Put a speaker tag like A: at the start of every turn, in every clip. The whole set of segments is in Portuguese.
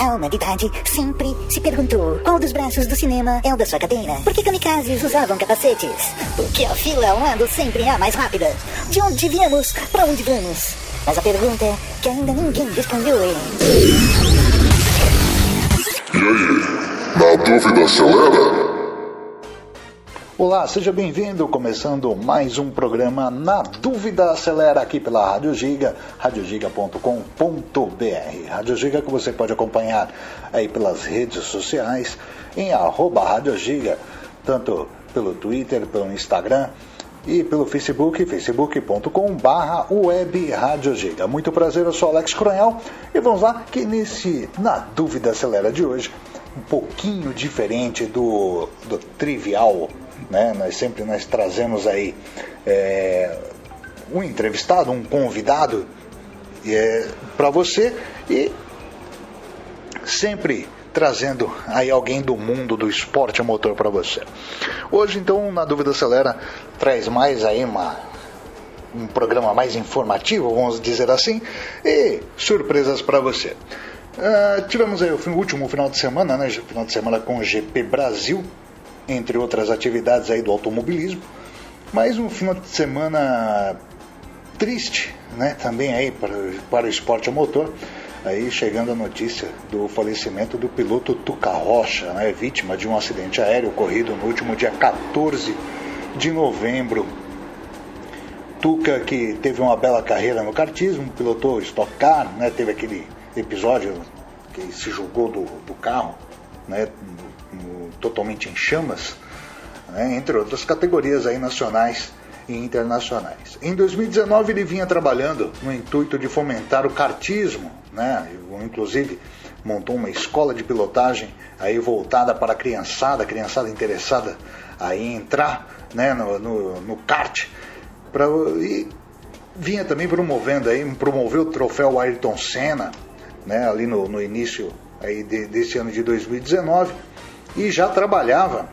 A: A humanidade sempre se perguntou qual dos braços do cinema é o da sua cadeira. Por que kamikazes usavam capacetes? Por que a fila ao lado sempre é a mais rápida? De onde viemos? Para onde vamos? Mas a pergunta que ainda ninguém respondeu é...
B: E aí? Na dúvida acelera?
C: Olá, seja bem-vindo. Começando mais um programa Na Dúvida Acelera aqui pela Rádio Giga, radiogiga.com.br. Rádio Giga que você pode acompanhar aí pelas redes sociais em arroba Rádio Giga, tanto pelo Twitter, pelo Instagram e pelo Facebook, facebook.com barra web Giga. Muito prazer, eu sou Alex Coronel e vamos lá que nesse Na Dúvida Acelera de hoje, um pouquinho diferente do, do trivial né? Nós sempre nós trazemos aí é, um entrevistado, um convidado é, para você e sempre trazendo aí alguém do mundo do esporte motor para você. Hoje então, na dúvida acelera, traz mais aí uma um programa mais informativo, vamos dizer assim, e surpresas para você. Uh, tivemos aí o último final de semana, né? Final de semana com o GP Brasil, entre outras atividades aí do automobilismo. Mais um final de semana triste, né? Também aí para, para o esporte a motor. Aí chegando a notícia do falecimento do piloto Tuca Rocha, né? Vítima de um acidente aéreo ocorrido no último dia 14 de novembro. Tuca que teve uma bela carreira no kartismo, pilotou Stock Car, né? Teve aquele episódio que se jogou do, do carro, né? Totalmente em chamas, né, entre outras categorias aí nacionais e internacionais. Em 2019 ele vinha trabalhando no intuito de fomentar o kartismo, né, inclusive montou uma escola de pilotagem aí voltada para a criançada, criançada interessada aí entrar né, no, no, no kart, pra, e vinha também promovendo aí, promoveu o troféu Ayrton Senna, né, ali no, no início aí de, desse ano de 2019 e já trabalhava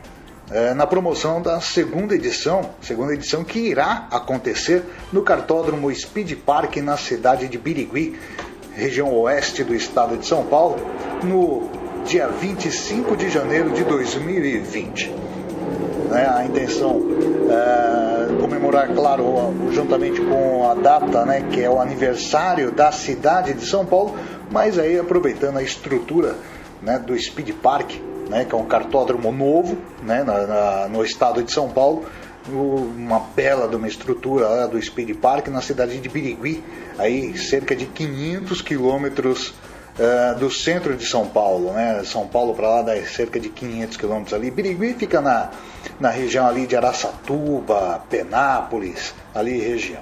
C: é, na promoção da segunda edição, segunda edição que irá acontecer no cartódromo Speed Park na cidade de Birigui, região oeste do estado de São Paulo, no dia 25 de janeiro de 2020. É, a intenção é comemorar, claro, juntamente com a data, né, que é o aniversário da cidade de São Paulo, mas aí aproveitando a estrutura né, do Speed Park, né, que é um cartódromo novo né, na, na, no estado de São Paulo, uma bela de uma estrutura lá do Speed Park na cidade de Birigui, aí cerca de 500 quilômetros uh, do centro de São Paulo, né? São Paulo para lá dá cerca de 500 quilômetros ali. Birigui fica na, na região ali de Araçatuba, Penápolis, ali região.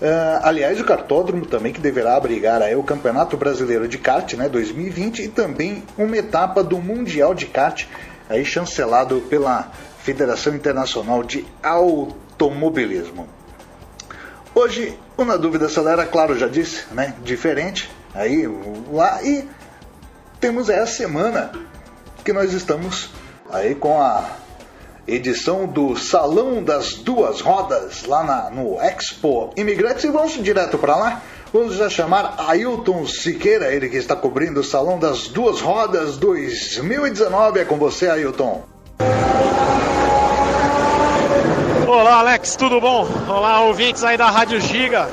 C: Uh, aliás, o cartódromo também que deverá abrigar aí o Campeonato Brasileiro de Kart né, 2020 e também uma etapa do Mundial de Kart, aí chancelado pela Federação Internacional de Automobilismo. Hoje, o Na Dúvida Acelera, claro, já disse, né, diferente, aí lá e temos essa semana que nós estamos aí com a edição do Salão das Duas Rodas, lá na, no Expo Imigrantes. E vamos direto para lá. Vamos já chamar Ailton Siqueira, ele que está cobrindo o Salão das Duas Rodas 2019. É com você, Ailton.
D: Olá, Alex, tudo bom? Olá, ouvintes aí da Rádio Giga.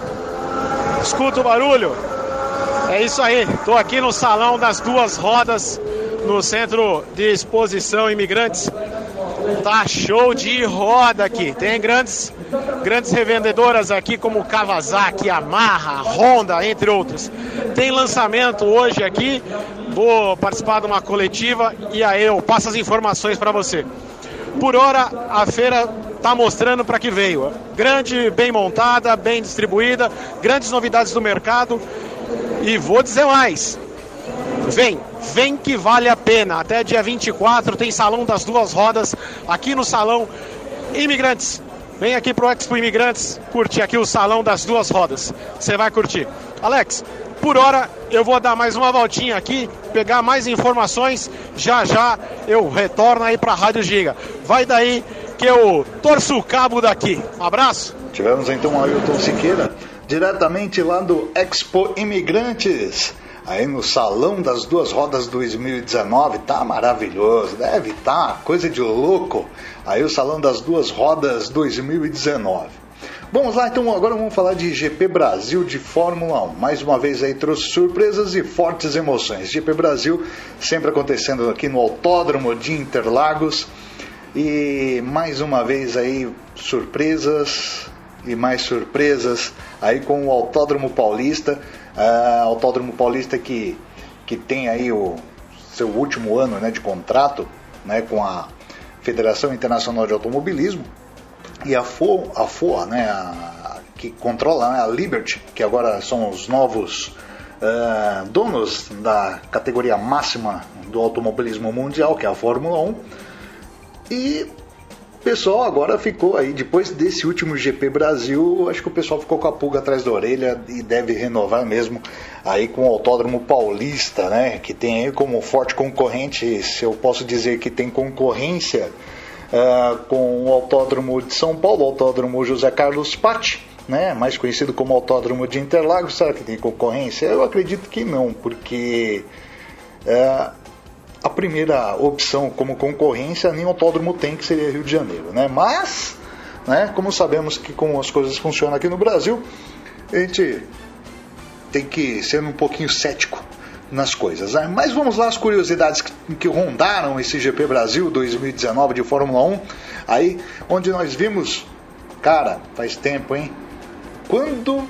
D: Escuta o barulho? É isso aí, estou aqui no Salão das Duas Rodas, no Centro de Exposição Imigrantes Tá show de roda aqui. Tem grandes, grandes revendedoras aqui como Kawasaki, Yamaha, Honda, entre outros. Tem lançamento hoje aqui. Vou participar de uma coletiva e aí eu passo as informações para você. Por hora, a feira está mostrando para que veio. Grande, bem montada, bem distribuída, grandes novidades do mercado. E vou dizer mais: Vem, vem que vale a pena. Até dia 24 tem salão das duas rodas aqui no salão Imigrantes. Vem aqui pro Expo Imigrantes curtir aqui o salão das duas rodas. Você vai curtir. Alex, por hora eu vou dar mais uma voltinha aqui, pegar mais informações. Já já eu retorno aí para a Rádio Giga. Vai daí que eu torço o cabo daqui. Um abraço.
C: Tivemos então o Ailton Siqueira, diretamente lá do Expo Imigrantes aí no Salão das Duas Rodas 2019, tá maravilhoso, deve tá coisa de louco. Aí o Salão das Duas Rodas 2019. Vamos lá, então agora vamos falar de GP Brasil de Fórmula 1. Mais uma vez aí trouxe surpresas e fortes emoções. GP Brasil sempre acontecendo aqui no Autódromo de Interlagos. E mais uma vez aí surpresas e mais surpresas aí com o Autódromo Paulista. Uh, Autódromo Paulista que, que tem aí o seu último ano né, de contrato né, com a Federação Internacional de Automobilismo e a FOA, a FOA né, a, que controla né, a Liberty, que agora são os novos uh, donos da categoria máxima do automobilismo mundial, que é a Fórmula 1. E pessoal agora ficou aí, depois desse último GP Brasil, acho que o pessoal ficou com a pulga atrás da orelha e deve renovar mesmo aí com o Autódromo Paulista, né? Que tem aí como forte concorrente, se eu posso dizer que tem concorrência uh, com o Autódromo de São Paulo, o Autódromo José Carlos Patti, né? Mais conhecido como Autódromo de Interlagos. Será que tem concorrência? Eu acredito que não, porque. Uh, a primeira opção como concorrência nem autódromo tem, que seria Rio de Janeiro. Né? Mas, né, como sabemos que como as coisas funcionam aqui no Brasil, a gente tem que ser um pouquinho cético nas coisas. Né? Mas vamos lá as curiosidades que, que rondaram esse GP Brasil 2019 de Fórmula 1, aí onde nós vimos, cara, faz tempo, hein? Quando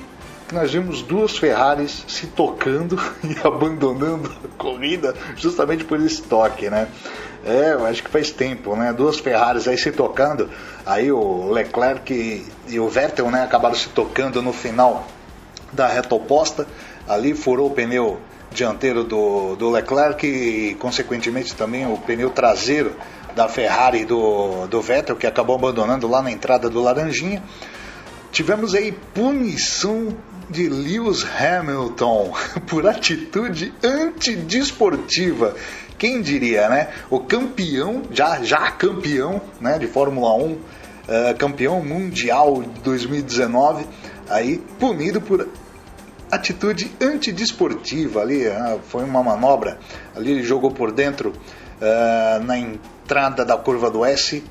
C: nós vimos duas Ferraris se tocando e abandonando a corrida justamente por esse toque, né? É, acho que faz tempo, né? Duas Ferraris aí se tocando, aí o Leclerc e o Vettel, né, acabaram se tocando no final da reta oposta, ali furou o pneu dianteiro do, do Leclerc e consequentemente também o pneu traseiro da Ferrari do, do Vettel, que acabou abandonando lá na entrada do Laranjinha. Tivemos aí punição de Lewis Hamilton por atitude antidesportiva. Quem diria, né? O campeão, já, já campeão né, de Fórmula 1, uh, eh, campeão mundial 2019, aí punido por atitude antidesportiva ali, uh, foi uma manobra, ali ele jogou por dentro uh, na entrada da curva do S,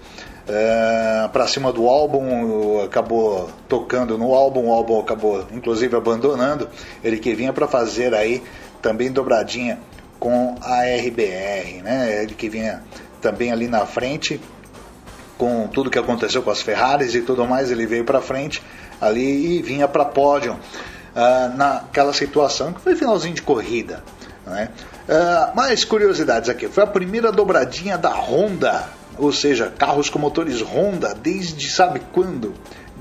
C: é, para cima do álbum, acabou tocando no álbum, o álbum acabou inclusive abandonando, ele que vinha para fazer aí também dobradinha com a RBR, né? Ele que vinha também ali na frente com tudo que aconteceu com as Ferraris e tudo mais, ele veio para frente ali e vinha para pódio uh, naquela situação que foi finalzinho de corrida, né? Uh, mais curiosidades aqui, foi a primeira dobradinha da Honda ou seja, carros com motores Honda desde sabe quando?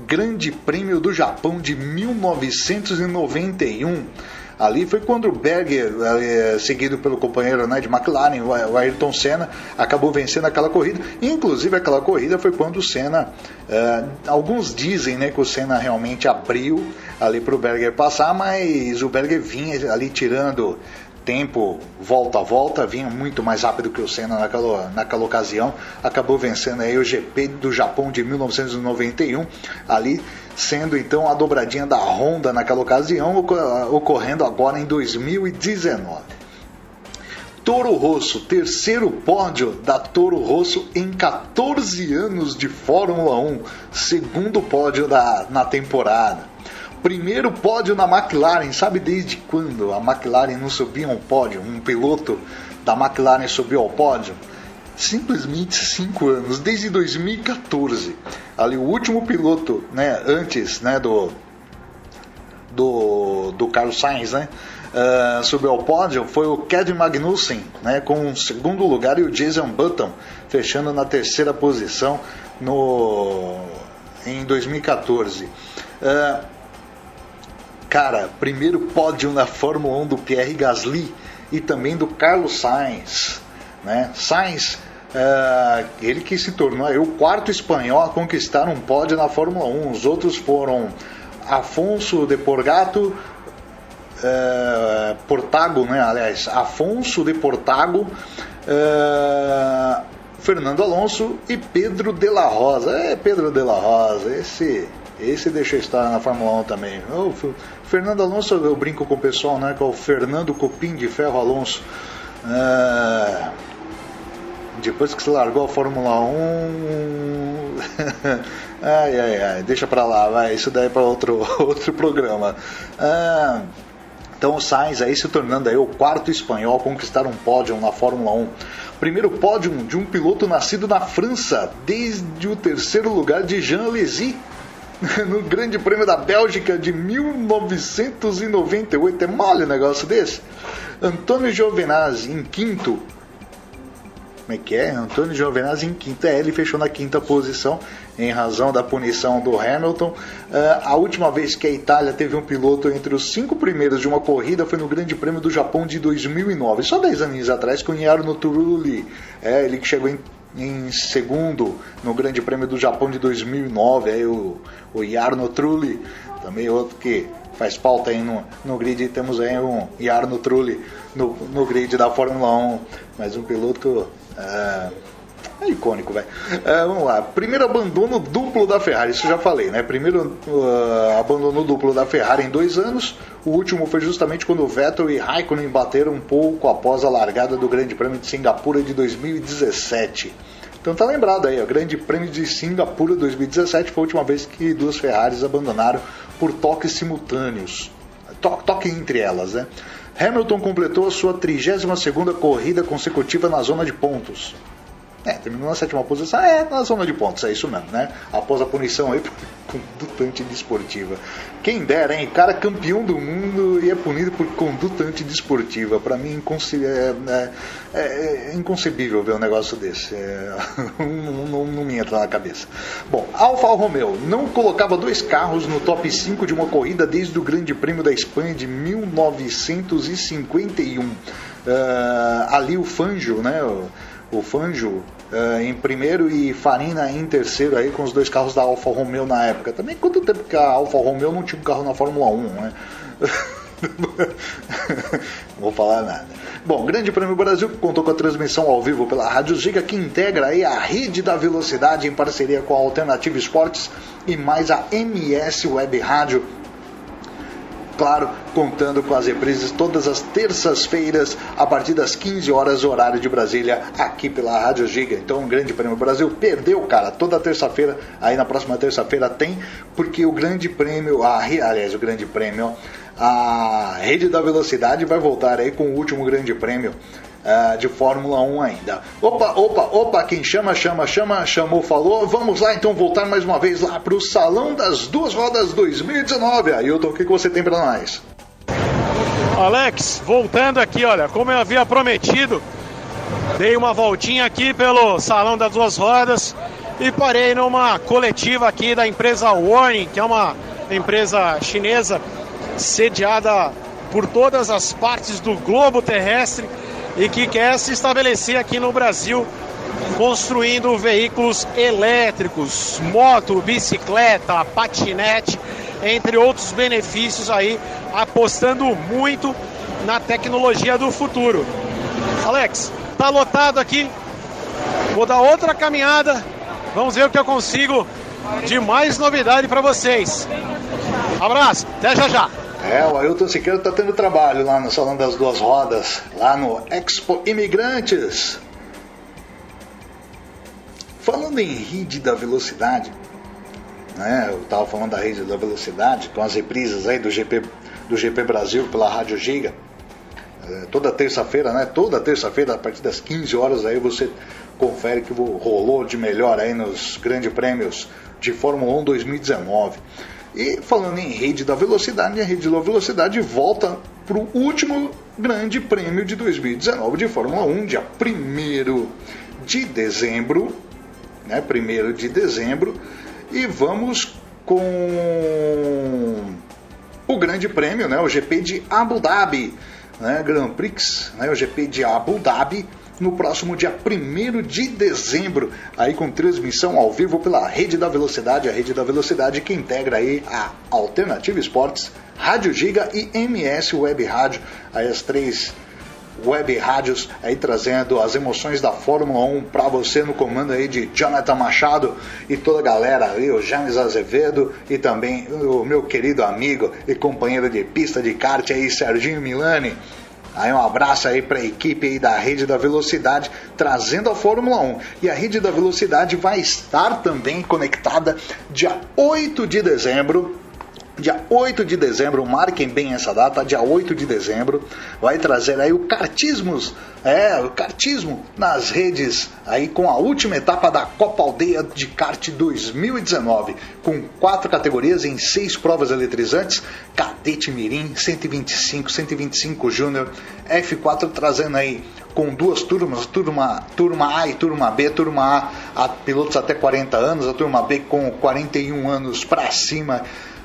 C: Grande Prêmio do Japão de 1991. Ali foi quando o Berger, eh, seguido pelo companheiro né, de McLaren, o Ayrton Senna, acabou vencendo aquela corrida. Inclusive, aquela corrida foi quando o Senna. Uh, alguns dizem né, que o Senna realmente abriu ali para o Berger passar, mas o Berger vinha ali tirando tempo volta a volta, vinha muito mais rápido que o Senna naquela, naquela ocasião, acabou vencendo aí o GP do Japão de 1991, ali sendo então a dobradinha da Honda naquela ocasião, ocorrendo agora em 2019. Toro Rosso, terceiro pódio da Toro Rosso em 14 anos de Fórmula 1, segundo pódio da, na temporada. Primeiro pódio na McLaren, sabe desde quando a McLaren não subia um pódio? Um piloto da McLaren subiu ao pódio? Simplesmente cinco anos, desde 2014. Ali o último piloto, né, antes, né, do do, do Carlos Sainz, né, uh, subiu ao pódio foi o Kevin Magnussen, né, com o segundo lugar e o Jason Button fechando na terceira posição no em 2014. Uh, Cara, primeiro pódio na Fórmula 1 do Pierre Gasly e também do Carlos Sainz. Né? Sainz, uh, ele que se tornou o quarto espanhol a conquistar um pódio na Fórmula 1. Os outros foram Afonso de Porgato, uh, Portago, né? aliás, Afonso de Portago, uh, Fernando Alonso e Pedro de la Rosa. É, Pedro de la Rosa, esse esse deixou estar na Fórmula 1 também. Fernando Alonso, eu brinco com o pessoal, né? Que é o Fernando Cupim de Ferro Alonso. É... Depois que você largou a Fórmula 1. ai, ai, ai, deixa pra lá, vai. Isso daí é pra outro, outro programa. É... Então o Sainz aí se tornando aí o quarto espanhol a conquistar um pódio na Fórmula 1. Primeiro pódio de um piloto nascido na França, desde o terceiro lugar de Jean Alesi no Grande Prêmio da Bélgica de 1998. É mole um negócio desse? Antônio Giovinazzi em quinto, como é que é? Antônio Giovinazzi em quinta. É, ele fechou na quinta posição em razão da punição do Hamilton. Uh, a última vez que a Itália teve um piloto entre os cinco primeiros de uma corrida foi no Grande Prêmio do Japão de 2009, só 10 anos atrás, com Jarno Trulli. É, ele que chegou em, em, segundo no Grande Prêmio do Japão de 2009. Aí o, o Jarno Trulli, também outro que faz falta aí no, no grid. Temos aí um Jarno Trulli no, no grid da Fórmula 1, mas um piloto é, é icônico, velho. É, vamos lá. Primeiro abandono duplo da Ferrari, isso já falei, né? Primeiro uh, abandono duplo da Ferrari em dois anos. O último foi justamente quando Vettel e Raikkonen bateram um pouco após a largada do Grande Prêmio de Singapura de 2017. Então tá lembrado aí, o Grande Prêmio de Singapura 2017 foi a última vez que duas Ferraris abandonaram por toques simultâneos. Toque, toque entre elas, né? Hamilton completou a sua 32ª corrida consecutiva na zona de pontos. É, terminou na sétima posição, é, na zona de pontos, é isso mesmo, né? Após a punição aí por conduta antidesportiva. Quem dera, hein? Cara campeão do mundo e é punido por conduta antidesportiva. Pra mim é, é, é, é, inconcebível ver um negócio desse. É, não, não, não, me entra na cabeça. Bom, Alfa Romeo não colocava dois carros no top 5 de uma corrida desde o Grande Prêmio da Espanha de 1951. Uh, ah, ali o Fangio, né? O, o uh, em primeiro e Farina em terceiro aí com os dois carros da Alfa Romeo na época. Também quanto tempo que a Alfa Romeo não tinha um carro na Fórmula 1, né? Vou falar nada. Bom, Grande Prêmio Brasil contou com a transmissão ao vivo pela Rádio Giga, que integra aí a rede da velocidade em parceria com a Alternativa Esportes e mais a MS Web Rádio claro, contando com as reprises todas as terças-feiras, a partir das 15 horas, horário de Brasília, aqui pela Rádio Giga. Então, um grande prêmio. Brasil perdeu, cara, toda terça-feira, aí na próxima terça-feira tem, porque o grande prêmio, a, aliás, o grande prêmio, a Rede da Velocidade vai voltar aí com o último grande prêmio uh, de Fórmula 1 ainda. Opa, opa, opa, quem chama, chama, chama, chamou, falou. Vamos lá então voltar mais uma vez lá para o Salão das Duas Rodas 2019. Ailton, o que, que você tem para nós?
D: Alex, voltando aqui, olha, como eu havia prometido, dei uma voltinha aqui pelo Salão das Duas Rodas e parei numa coletiva aqui da empresa Warning, que é uma empresa chinesa sediada por todas as partes do globo terrestre e que quer se estabelecer aqui no Brasil construindo veículos elétricos, moto, bicicleta, patinete, entre outros benefícios aí, apostando muito na tecnologia do futuro. Alex, tá lotado aqui. Vou dar outra caminhada. Vamos ver o que eu consigo de mais novidade para vocês. Abraço, até já já.
C: É, o Ailton Siqueira está tendo trabalho lá no Salão das Duas Rodas, lá no Expo Imigrantes. Falando em rede da velocidade, né, eu estava falando da rede da velocidade, com as reprises aí do GP, do GP Brasil pela Rádio Giga. É, toda terça-feira, né? Toda terça-feira, a partir das 15 horas, aí você confere que rolou de melhor aí nos grandes prêmios de Fórmula 1 2019. E falando em rede da velocidade, a rede da velocidade volta para o último grande prêmio de 2019 de Fórmula 1, dia 1 de dezembro. Né, 1 de dezembro. E vamos com o grande prêmio, né, o GP de Abu Dhabi. Né, Grand Prix, né, o GP de Abu Dhabi no próximo dia 1 de dezembro, aí com transmissão ao vivo pela Rede da Velocidade, a Rede da Velocidade que integra aí a Alternativa Esportes, Rádio Giga e MS Web Rádio, aí as três Web Rádios aí trazendo as emoções da Fórmula 1 para você no comando aí de Jonathan Machado e toda a galera ali, o James Azevedo e também o meu querido amigo e companheiro de pista de kart aí, Serginho Milani. Aí um abraço aí para a equipe aí da Rede da Velocidade trazendo a Fórmula 1. E a Rede da Velocidade vai estar também conectada dia 8 de dezembro Dia 8 de dezembro, marquem bem essa data, dia 8 de dezembro, vai trazer aí o Cartismos, é, o Cartismo nas redes, aí com a última etapa da Copa Aldeia de Kart 2019, com quatro categorias em seis provas eletrizantes, Cadete Mirim, 125, 125 Júnior, F4 trazendo aí com duas turmas, turma, turma A e turma B, turma A, a pilotos até 40 anos, a turma B com 41 anos para cima,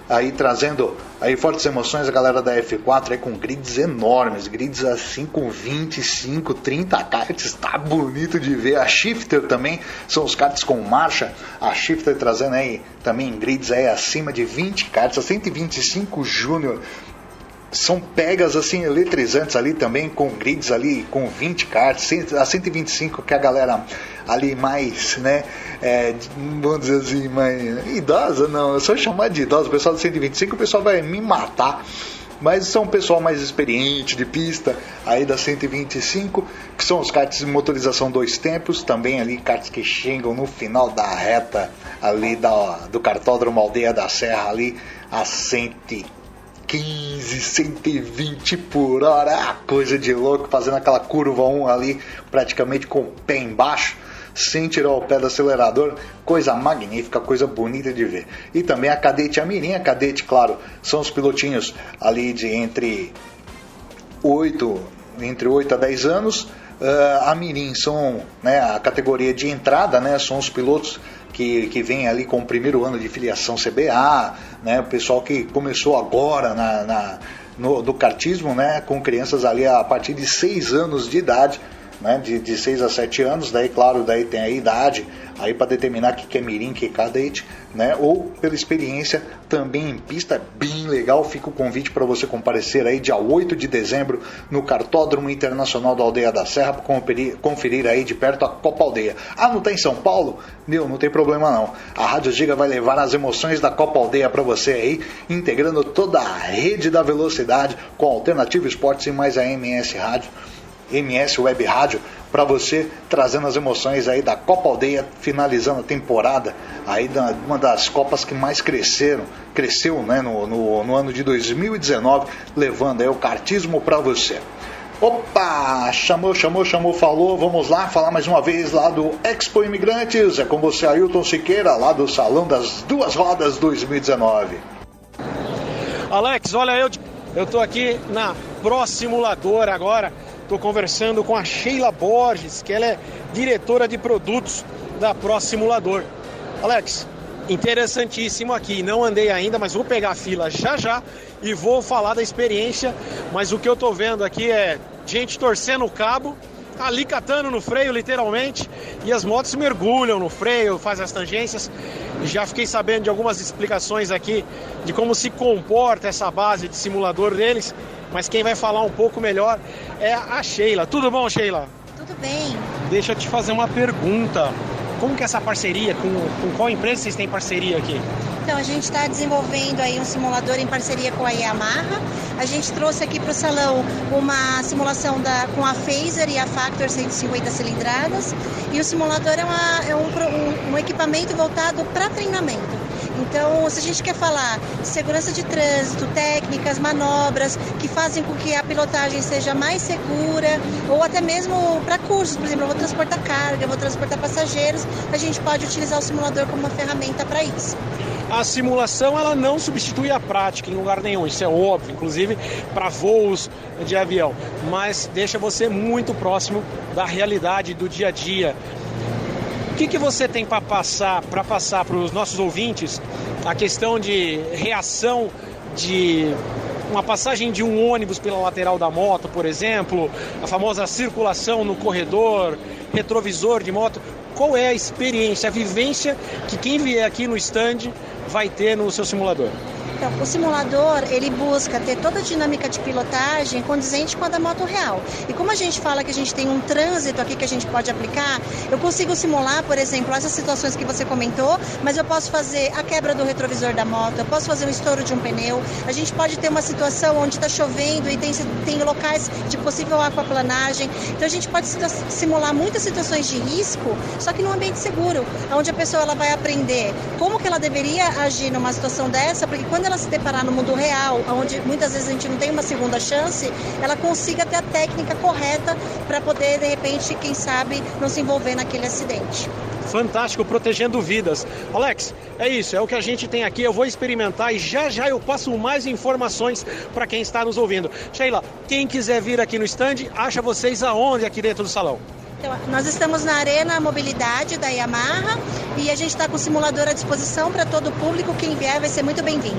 C: aí trazendo aí fortes emoções a galera da F4 aí com grids enormes, grids assim com 25, 30 karts, tá bonito de ver. A Shifter também são os karts com marcha, a Shifter trazendo aí também grids aí acima de 20 karts, a 125 Júnior são pegas assim eletrizantes ali também com grids ali com 20 cartas, a 125 que a galera ali mais, né, é, vamos dizer assim, mais idosa, não, eu só chamar de idosa, o pessoal do 125 o pessoal vai me matar. Mas são o pessoal mais experiente de pista, aí da 125, que são os karts de motorização dois tempos, também ali karts que chegam no final da reta ali da, do cartódromo Aldeia da Serra ali a 115 115, 120 por hora, ah, coisa de louco, fazendo aquela curva 1 ali, praticamente com o pé embaixo, sem tirar o pé do acelerador, coisa magnífica, coisa bonita de ver. E também a cadete, a mirim, a cadete, claro, são os pilotinhos ali de entre 8, entre 8 a 10 anos, uh, a mirim são né, a categoria de entrada, né, são os pilotos que, que vem ali com o primeiro ano de filiação CBA, né, o pessoal que começou agora na, na no, do cartismo, né, com crianças ali a partir de 6 anos de idade, né, de, de 6 a 7 anos, daí claro, daí tem a idade aí para determinar o que é mirim, que é cadete, né, ou pela experiência também em pista, bem legal, fica o convite para você comparecer aí dia 8 de dezembro no Cartódromo Internacional da Aldeia da Serra para conferir, conferir aí de perto a Copa Aldeia. Ah, não tá em São Paulo? Não, não tem problema não. A Rádio Giga vai levar as emoções da Copa Aldeia para você aí, integrando toda a rede da velocidade com Alternativa Esportes e mais a MS Rádio MS Web Rádio para você trazendo as emoções aí da Copa Aldeia finalizando a temporada aí da, uma das copas que mais cresceram cresceu né, no, no, no ano de 2019 levando aí o cartismo para você Opa! Chamou, chamou, chamou, falou. Vamos lá falar mais uma vez lá do Expo Imigrantes. É com você, Ailton Siqueira, lá do Salão das Duas Rodas 2019.
D: Alex, olha, eu, eu tô aqui na Prossimuladora agora Estou conversando com a Sheila Borges, que ela é diretora de produtos da Pro Simulador. Alex, interessantíssimo aqui. Não andei ainda, mas vou pegar a fila já já e vou falar da experiência. Mas o que eu estou vendo aqui é gente torcendo o cabo, ali catando no freio, literalmente, e as motos mergulham no freio, fazem as tangências. Já fiquei sabendo de algumas explicações aqui de como se comporta essa base de simulador deles mas quem vai falar um pouco melhor é a Sheila. Tudo bom, Sheila?
E: Tudo bem.
D: Deixa eu te fazer uma pergunta. Como que é essa parceria? Com, com qual empresa vocês têm parceria aqui?
E: Então, a gente está desenvolvendo aí um simulador em parceria com a Yamaha. A gente trouxe aqui para o salão uma simulação da, com a Phaser e a Factor 150 cilindradas. E o simulador é, uma, é um, um, um equipamento voltado para treinamento. Então, se a gente quer falar de segurança de trânsito, técnicas, manobras que fazem com que a pilotagem seja mais segura, ou até mesmo para cursos, por exemplo, eu vou transportar carga, eu vou transportar passageiros, a gente pode utilizar o simulador como uma ferramenta para isso.
D: A simulação ela não substitui a prática em lugar nenhum, isso é óbvio, inclusive para voos de avião, mas deixa você muito próximo da realidade do dia a dia que, que você tem para passar para passar para os nossos ouvintes a questão de reação de uma passagem de um ônibus pela lateral da moto, por exemplo, a famosa circulação no corredor, retrovisor de moto. Qual é a experiência, a vivência que quem vier aqui no stand vai ter no seu simulador?
E: Então, o simulador, ele busca ter toda a dinâmica de pilotagem condizente com a da moto real. E como a gente fala que a gente tem um trânsito aqui que a gente pode aplicar, eu consigo simular, por exemplo, essas situações que você comentou, mas eu posso fazer a quebra do retrovisor da moto, eu posso fazer o estouro de um pneu, a gente pode ter uma situação onde está chovendo e tem, tem locais de possível aquaplanagem. Então a gente pode simular muitas situações de risco, só que num ambiente seguro, onde a pessoa ela vai aprender como que ela deveria agir numa situação dessa, porque quando ela se deparar no mundo real, onde muitas vezes a gente não tem uma segunda chance, ela consiga ter a técnica correta para poder, de repente, quem sabe, não se envolver naquele acidente
D: fantástico protegendo vidas. Alex, é isso, é o que a gente tem aqui. Eu vou experimentar e já já eu passo mais informações para quem está nos ouvindo. Sheila, quem quiser vir aqui no stand, acha vocês aonde aqui dentro do salão?
E: Então, nós estamos na Arena Mobilidade da Yamaha e a gente está com o simulador à disposição para todo o público. Quem vier vai ser muito bem-vindo.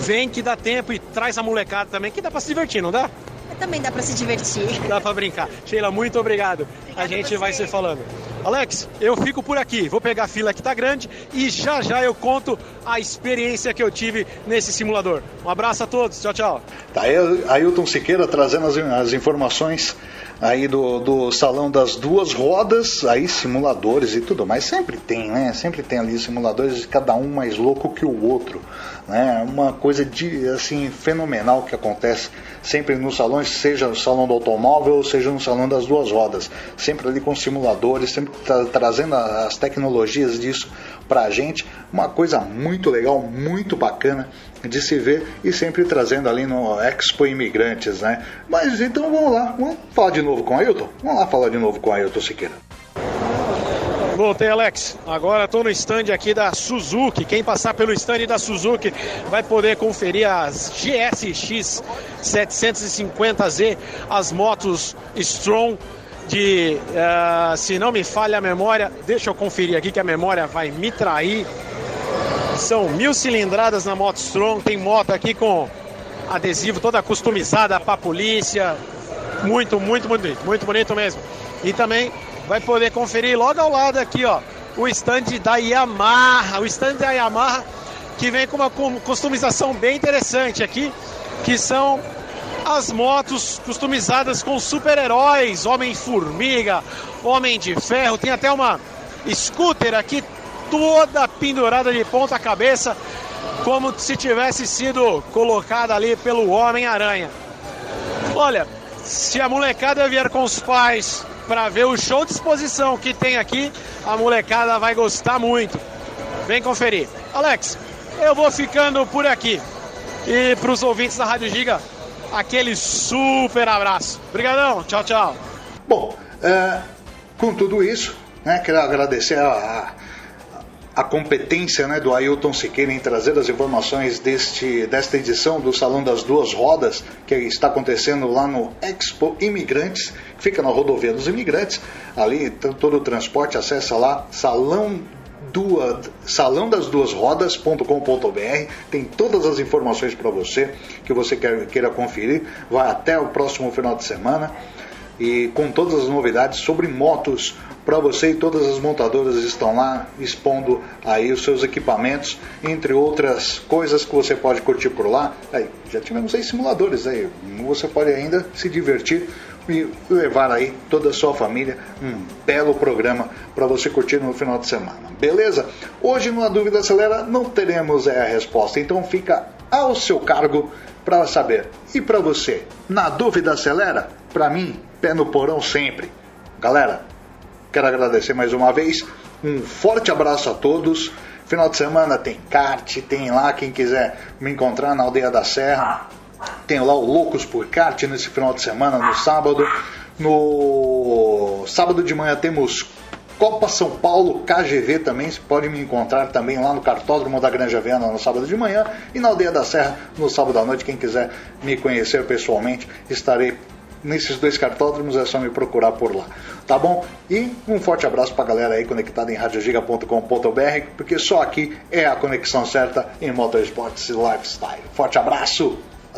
D: Vem que dá tempo e traz a molecada também, que dá para se divertir, não dá?
E: Também dá para se divertir.
D: Dá para brincar. Sheila, muito obrigado. Obrigada a gente vai se falando. Alex, eu fico por aqui. Vou pegar a fila que tá grande e já já eu conto a experiência que eu tive nesse simulador. Um abraço a todos. Tchau, tchau.
C: Tá aí Ailton Siqueira trazendo as, as informações aí do, do salão das duas rodas, aí simuladores e tudo mais. Sempre tem, né? Sempre tem ali simuladores, cada um mais louco que o outro. Né? Uma coisa de assim fenomenal que acontece sempre nos salões, seja no salão do automóvel, seja no salão das duas rodas. Sempre ali com simuladores, sempre tra trazendo as tecnologias disso para a gente. Uma coisa muito legal, muito bacana de se ver e sempre trazendo ali no Expo Imigrantes, né? Mas então vamos lá, vamos falar de novo com o Ailton? Vamos lá falar de novo com o Ailton Siqueira.
D: Voltei, Alex. Agora estou no stand aqui da Suzuki. Quem passar pelo stand da Suzuki vai poder conferir as GSX 750Z, as motos Strong de, uh, se não me falha a memória, deixa eu conferir aqui que a memória vai me trair. São mil cilindradas na moto Strong. Tem moto aqui com adesivo toda customizada para polícia. Muito, muito, muito bonito. Muito bonito mesmo. E também vai poder conferir logo ao lado aqui, ó, o stand da Yamaha. O stand da Yamaha que vem com uma customização bem interessante aqui, que são as motos customizadas com super-heróis, Homem-Formiga, Homem de Ferro, tem até uma scooter aqui toda pendurada de ponta cabeça, como se tivesse sido colocada ali pelo Homem-Aranha. Olha, se a molecada vier com os pais para ver o show de exposição que tem aqui, a molecada vai gostar muito. Vem conferir. Alex, eu vou ficando por aqui. E para os ouvintes da Rádio Giga, aquele super abraço. Obrigadão, tchau, tchau.
C: Bom, é, com tudo isso, né, quero agradecer a, a competência né, do Ailton Siqueira em trazer as informações deste, desta edição do Salão das Duas Rodas, que está acontecendo lá no Expo Imigrantes, que fica na rodovia dos Imigrantes. Ali todo o transporte, acessa lá salão duas, salão das duas rodas.com.br tem todas as informações para você que você quer, queira conferir. Vai até o próximo final de semana e com todas as novidades sobre motos para você e todas as montadoras estão lá expondo aí os seus equipamentos, entre outras coisas que você pode curtir por lá. Aí, já tivemos aí simuladores aí, você pode ainda se divertir e levar aí toda a sua família um belo programa para você curtir no final de semana. Beleza? Hoje no A Dúvida Acelera não teremos é, a resposta, então fica ao seu cargo para saber. E para você, na dúvida acelera? Para mim, pé no porão sempre. Galera, quero agradecer mais uma vez. Um forte abraço a todos. Final de semana tem kart, tem lá quem quiser me encontrar na Aldeia da Serra tem lá o Loucos por Kart nesse final de semana, no sábado. No sábado de manhã temos Copa São Paulo KGV também, você pode me encontrar também lá no Cartódromo da Granja Viana no sábado de manhã e na Aldeia da Serra no sábado à noite. Quem quiser me conhecer pessoalmente, estarei nesses dois cartódromos, é só me procurar por lá. Tá bom? E um forte abraço pra galera aí conectada em radiogiga.com.br, porque só aqui é a conexão certa em motorsports e lifestyle. Forte abraço!